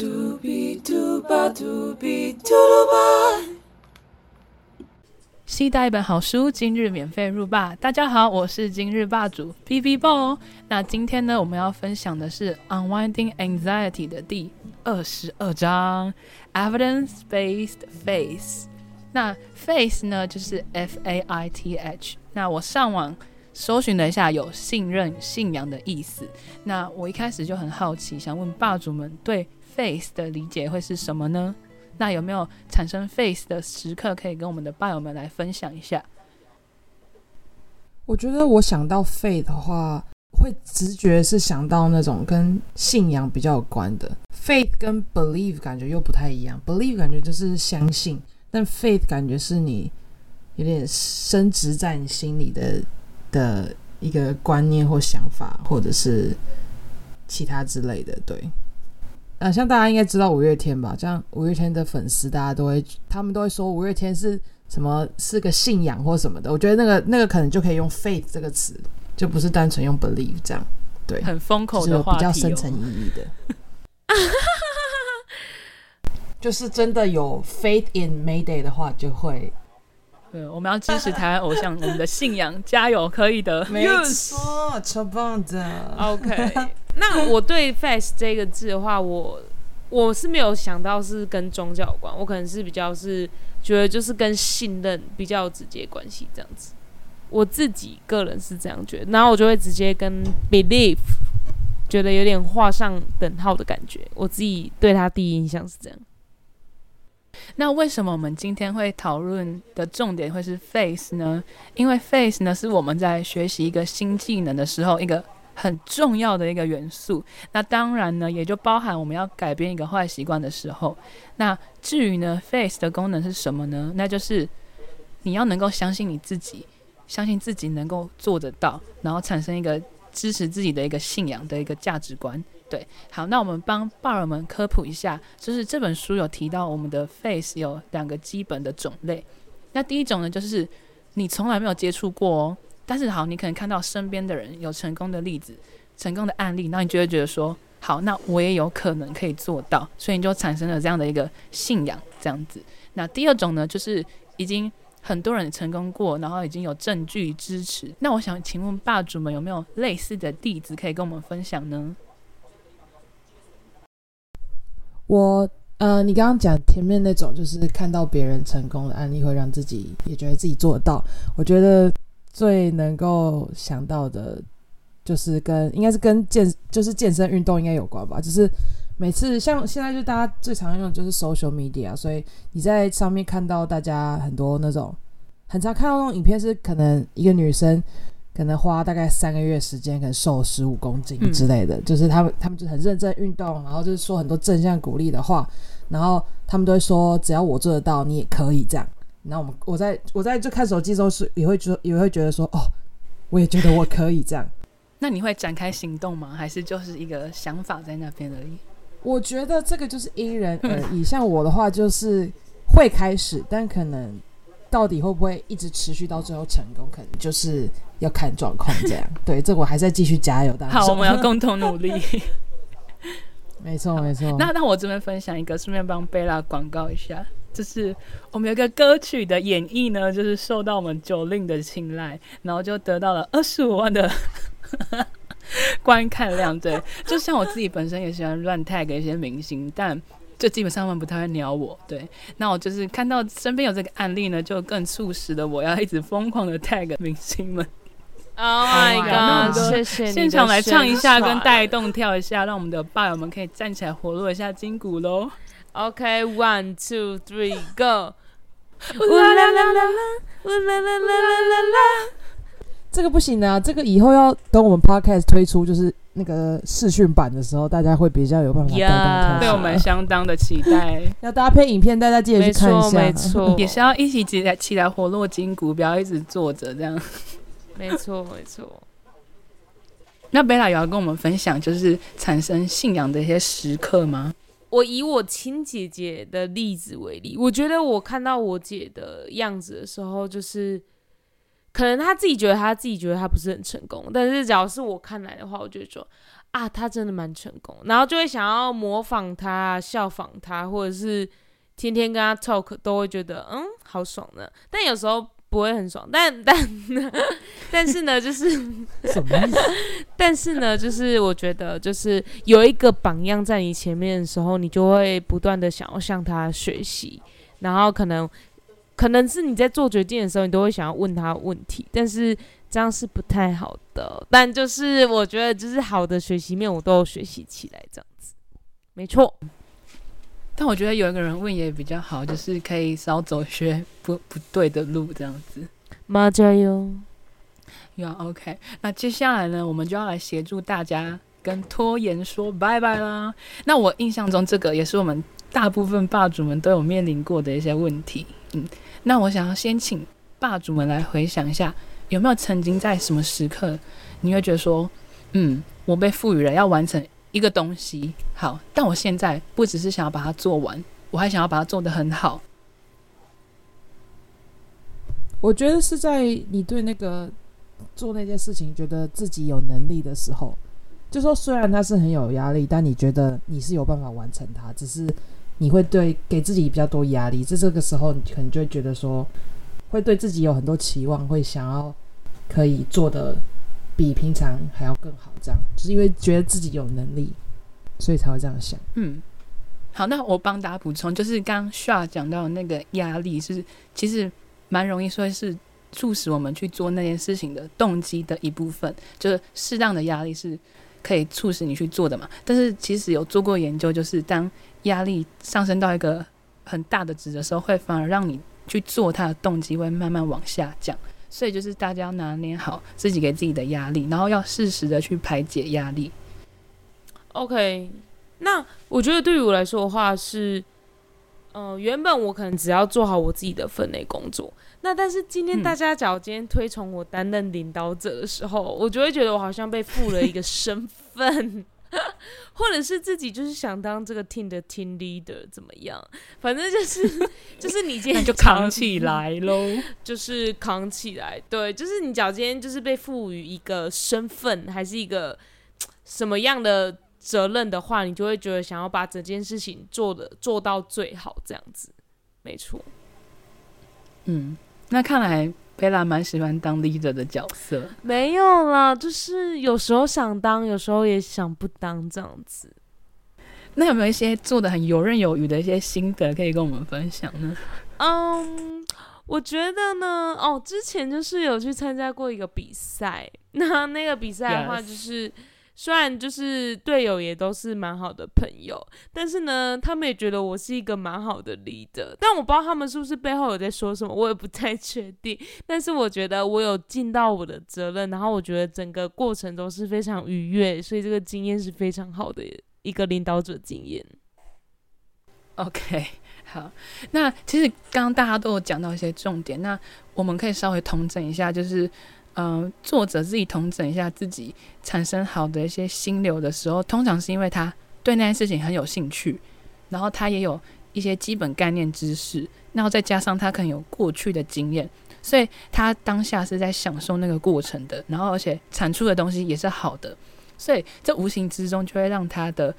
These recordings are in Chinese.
Doobie dooba doobie doodleba. 期待一本好书，今日免费入霸。大家好，我是今日霸主 B B 爆。那今天呢，我们要分享的是《Unwinding Anxiety》的第二十二章 Evidence Based Faith。那 Faith 呢，就是 F A I T H。那我上网搜寻了一下，有信任、信仰的意思。那我一开始就很好奇，想问霸主们对 Faith 的理解会是什么呢？那有没有产生 face 的时刻，可以跟我们的伴友们来分享一下？我觉得我想到 faith 的话，会直觉是想到那种跟信仰比较有关的。faith 跟 believe 感觉又不太一样，believe 感觉就是相信，但 faith 感觉是你有点深植在你心里的的一个观念或想法，或者是其他之类的，对。呃，像大家应该知道五月天吧？这样五月天的粉丝，大家都会，他们都会说五月天是什么，是个信仰或什么的。我觉得那个那个可能就可以用 faith 这个词，就不是单纯用 believe 这样。对，很风口的话比较深层意义的。就是真的有 faith in Mayday 的话，就会。对，我们要支持台湾偶像，我们的信仰，加油，可以的。没错，超棒的。OK。那 我对 faith 这个字的话，我我是没有想到是跟宗教有关，我可能是比较是觉得就是跟信任比较直接关系这样子。我自己个人是这样觉得，然后我就会直接跟 believe 觉得有点画上等号的感觉。我自己对他第一印象是这样。那为什么我们今天会讨论的重点会是 faith 呢？因为 faith 呢是我们在学习一个新技能的时候一个。很重要的一个元素，那当然呢，也就包含我们要改变一个坏习惯的时候。那至于呢，face 的功能是什么呢？那就是你要能够相信你自己，相信自己能够做得到，然后产生一个支持自己的一个信仰的一个价值观。对，好，那我们帮爸儿们科普一下，就是这本书有提到我们的 face 有两个基本的种类。那第一种呢，就是你从来没有接触过哦。但是好，你可能看到身边的人有成功的例子、成功的案例，那你就会觉得说，好，那我也有可能可以做到，所以你就产生了这样的一个信仰，这样子。那第二种呢，就是已经很多人成功过，然后已经有证据支持。那我想请问霸主们有没有类似的例子可以跟我们分享呢？我呃，你刚刚讲前面那种，就是看到别人成功的案例，会让自己也觉得自己做得到。我觉得。最能够想到的，就是跟应该是跟健就是健身运动应该有关吧。就是每次像现在就大家最常用的就是 social media，所以你在上面看到大家很多那种很常看到那种影片，是可能一个女生可能花大概三个月时间，可能瘦十五公斤之类的。就是他们他们就很认真运动，然后就是说很多正向鼓励的话，然后他们都会说只要我做得到，你也可以这样。那我们我在我在就看手机的时候是也会觉也会觉得说哦，我也觉得我可以这样。那你会展开行动吗？还是就是一个想法在那边而已？我觉得这个就是因人而异。像我的话就是会开始，但可能到底会不会一直持续到最后成功，可能就是要看状况这样。对，这我还在继续加油。好，我们要共同努力。没错没错。那那我这边分享一个，顺便帮贝拉广告一下。就是我们有个歌曲的演绎呢，就是受到我们九令的青睐，然后就得到了二十五万的 观看量。对，就像我自己本身也喜欢乱 tag 一些明星，但就基本上他们不太会鸟我。对，那我就是看到身边有这个案例呢，就更促使了我要一直疯狂的 tag 明星们。Oh my god！谢谢你现场来唱一下，跟带动跳一下，让我们的爸友们可以站起来活络一下筋骨喽。OK，one two three go！呜啦啦啦啦，呜啦啦啦啦啦。这个不行啊，这个以后要等我们 podcast 推出，就是那个视讯版的时候，大家会比较有办法带动对我们相当的期待。要搭配影片，大家记得去看一下。没错，也是要一起起来起来活络筋骨，不要一直坐着这样。没错，没错。那贝拉有要跟我们分享，就是产生信仰的一些时刻吗？我以我亲姐姐的例子为例，我觉得我看到我姐的样子的时候，就是可能她自己觉得她自己觉得她不是很成功，但是只要是我看来的话，我就会说啊，她真的蛮成功，然后就会想要模仿她、效仿她，或者是天天跟她 talk，都会觉得嗯好爽的。但有时候不会很爽，但但 但是呢，就是 什么意思？但是呢，就是我觉得就是有一个榜样在你前面的时候，你就会不断的想要向他学习，然后可能。可能是你在做决定的时候，你都会想要问他问题，但是这样是不太好的。但就是我觉得，就是好的学习面，我都有学习起来，这样子，没错。但我觉得有一个人问也比较好，就是可以少走些不不对的路，这样子。妈加油！要，OK。那接下来呢，我们就要来协助大家跟拖延说拜拜啦。那我印象中，这个也是我们大部分霸主们都有面临过的一些问题。嗯。那我想要先请霸主们来回想一下，有没有曾经在什么时刻，你会觉得说，嗯，我被赋予了要完成一个东西，好，但我现在不只是想要把它做完，我还想要把它做得很好。我觉得是在你对那个做那件事情觉得自己有能力的时候，就说虽然它是很有压力，但你觉得你是有办法完成它，只是。你会对给自己比较多压力，在这个时候，你可能就会觉得说，会对自己有很多期望，会想要可以做的比平常还要更好，这样就是因为觉得自己有能力，所以才会这样想。嗯，好，那我帮大家补充，就是刚 Sha 讲到那个压力是其实蛮容易说是促使我们去做那件事情的动机的一部分，就是适当的压力是可以促使你去做的嘛。但是其实有做过研究，就是当压力上升到一个很大的值的时候，会反而让你去做它的动机会慢慢往下降。所以就是大家要拿捏好自己给自己的压力，然后要适时的去排解压力。OK，那我觉得对于我来说的话是，呃，原本我可能只要做好我自己的分内工作。那但是今天大家假如今天推崇我担任领导者的时候，我就会觉得我好像被赋了一个身份。或者是自己就是想当这个 team 的 team leader 怎么样？反正就是 就是你今天就扛起来喽，就是扛起来。对，就是你脚今天就是被赋予一个身份，还是一个什么样的责任的话，你就会觉得想要把整件事情做的做到最好，这样子，没错。嗯，那看来。贝拉蛮喜欢当 leader 的角色，没有啦，就是有时候想当，有时候也想不当这样子。那有没有一些做的很游刃有余的一些心得可以跟我们分享呢？嗯，我觉得呢，哦，之前就是有去参加过一个比赛，那那个比赛的话就是。虽然就是队友也都是蛮好的朋友，但是呢，他们也觉得我是一个蛮好的 leader。但我不知道他们是不是背后有在说什么，我也不太 确定。但是我觉得我有尽到我的责任，然后我觉得整个过程都是非常愉悦，所以这个经验是非常好的一个领导者经验。OK，好，那其实刚刚大家都有讲到一些重点，那我们可以稍微统整一下，就是。嗯，作者自己统整一下自己产生好的一些心流的时候，通常是因为他对那件事情很有兴趣，然后他也有一些基本概念知识，然后再加上他可能有过去的经验，所以他当下是在享受那个过程的，然后而且产出的东西也是好的，所以这无形之中就会让他的。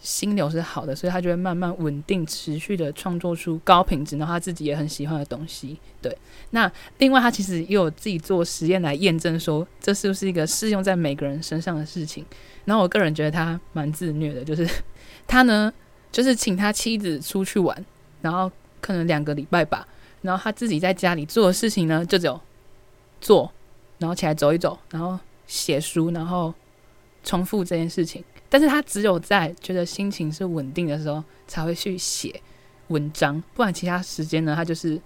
心流是好的，所以他就会慢慢稳定、持续的创作出高品质，然后他自己也很喜欢的东西。对，那另外他其实也有自己做实验来验证说，这是不是一个适用在每个人身上的事情。然后我个人觉得他蛮自虐的，就是他呢，就是请他妻子出去玩，然后可能两个礼拜吧，然后他自己在家里做的事情呢，就只有做，然后起来走一走，然后写书，然后重复这件事情。但是他只有在觉得心情是稳定的时候，才会去写文章，不然其他时间呢，他就是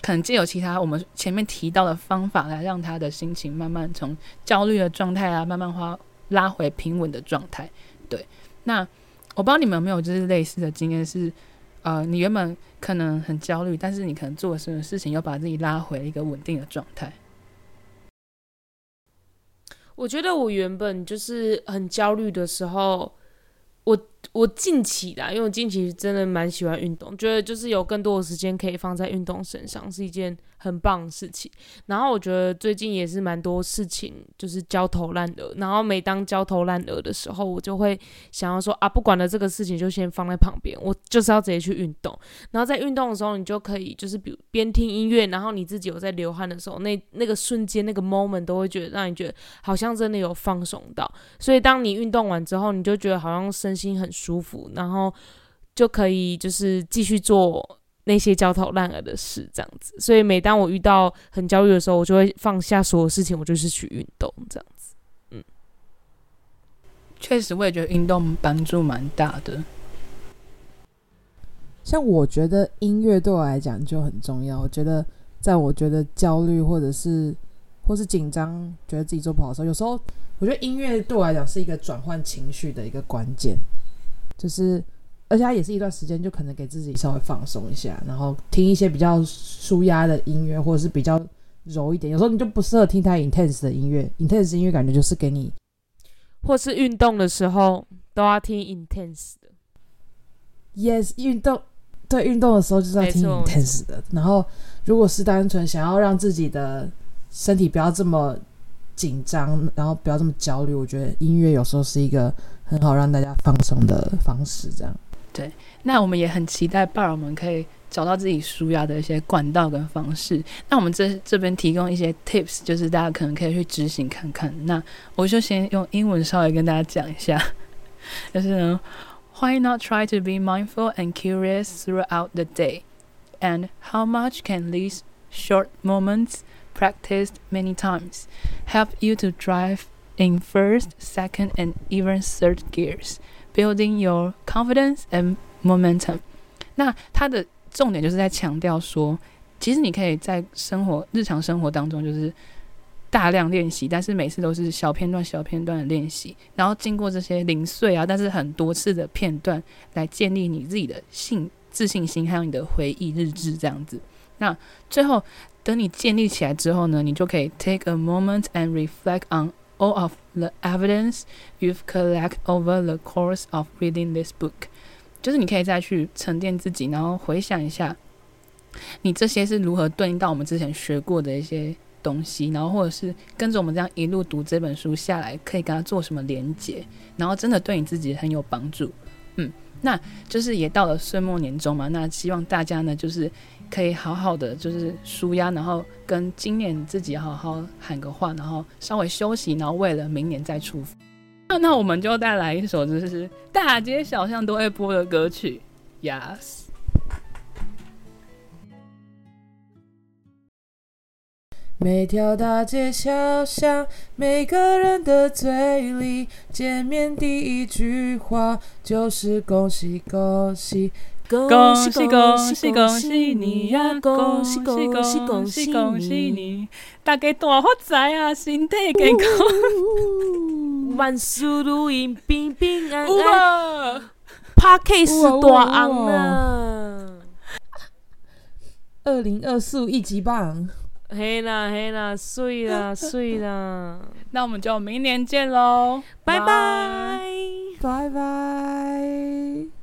可能借由其他我们前面提到的方法来让他的心情慢慢从焦虑的状态啊，慢慢花拉回平稳的状态。对，那我不知道你们有没有就是类似的经验，是呃，你原本可能很焦虑，但是你可能做了什么事情，又把自己拉回一个稳定的状态。我觉得我原本就是很焦虑的时候，我我近期啦，因为我近期真的蛮喜欢运动，觉得就是有更多的时间可以放在运动身上，是一件很棒的事情。然后我觉得最近也是蛮多事情就是焦头烂额，然后每当焦头烂额的时候，我就会想要说啊，不管了这个事情就先放在旁边，我就是要直接去运动。然后在运动的时候，你就可以就是比如边听音乐，然后你自己有在流汗的时候，那那个瞬间那个 moment 都会觉得让你觉得好像真的有放松到。所以当你运动完之后，你就觉得好像身心很舒服，然后就可以就是继续做那些焦头烂额的事，这样子。所以每当我遇到很焦虑的时候，我就会放下所有事情，我就是去运动，这样子。嗯确实，我也觉得运动帮助蛮大的。像我觉得音乐对我来讲就很重要。我觉得，在我觉得焦虑或者是或是紧张，觉得自己做不好的时候，有时候我觉得音乐对我来讲是一个转换情绪的一个关键。就是，而且它也是一段时间，就可能给自己稍微放松一下，然后听一些比较舒压的音乐，或者是比较柔一点。有时候你就不适合听太 intense 的音乐，intense 音乐感觉就是给你或是运动的时候都要听 intense 的。yes 运动，对运动的时候就是要听 intense 的。然后，如果是单纯想要让自己的身体不要这么紧张，然后不要这么焦虑，我觉得音乐有时候是一个很好让大家放松的方式。这样，对那我们也很期待伴儿们可以找到自己舒压的一些管道跟方式。那我们这这边提供一些 tips，就是大家可能可以去执行看看。那我就先用英文稍微跟大家讲一下，就是呢，Why not try to be mindful and curious throughout the day? And how much can these short moments, practiced many times, help you to drive in first, second, and even third gears, building your confidence and momentum. 那它的重点就是在强调说，其实你可以在生活日常生活当中，就是大量练习，但是每次都是小片段、小片段的练习，然后经过这些零碎啊，但是很多次的片段，来建立你自己的信自信心，还有你的回忆日志这样子。那最后，等你建立起来之后呢，你就可以 take a moment and reflect on all of the evidence you've collected over the course of reading this book。就是你可以再去沉淀自己，然后回想一下，你这些是如何对应到我们之前学过的一些东西，然后或者是跟着我们这样一路读这本书下来，可以跟它做什么连接，然后真的对你自己很有帮助。嗯，那就是也到了岁末年终嘛，那希望大家呢，就是可以好好的就是舒压，然后跟今年自己好好喊个话，然后稍微休息，然后为了明年再出发。那那我们就带来一首就是大街小巷都会播的歌曲，Yes。每条大街小巷，每个人的嘴里，见面第一句话就是恭喜恭喜。恭恭喜恭喜喜恭喜你呀！恭喜恭恭喜恭恭喜喜恭喜你！大家大发财啊，身体健康！万事如意，平平安安。啊 p a r k 是大昂啊。二零二四一级棒，嘿啦嘿啦，碎啦 碎啦，那我们就明年见喽，拜拜。拜拜。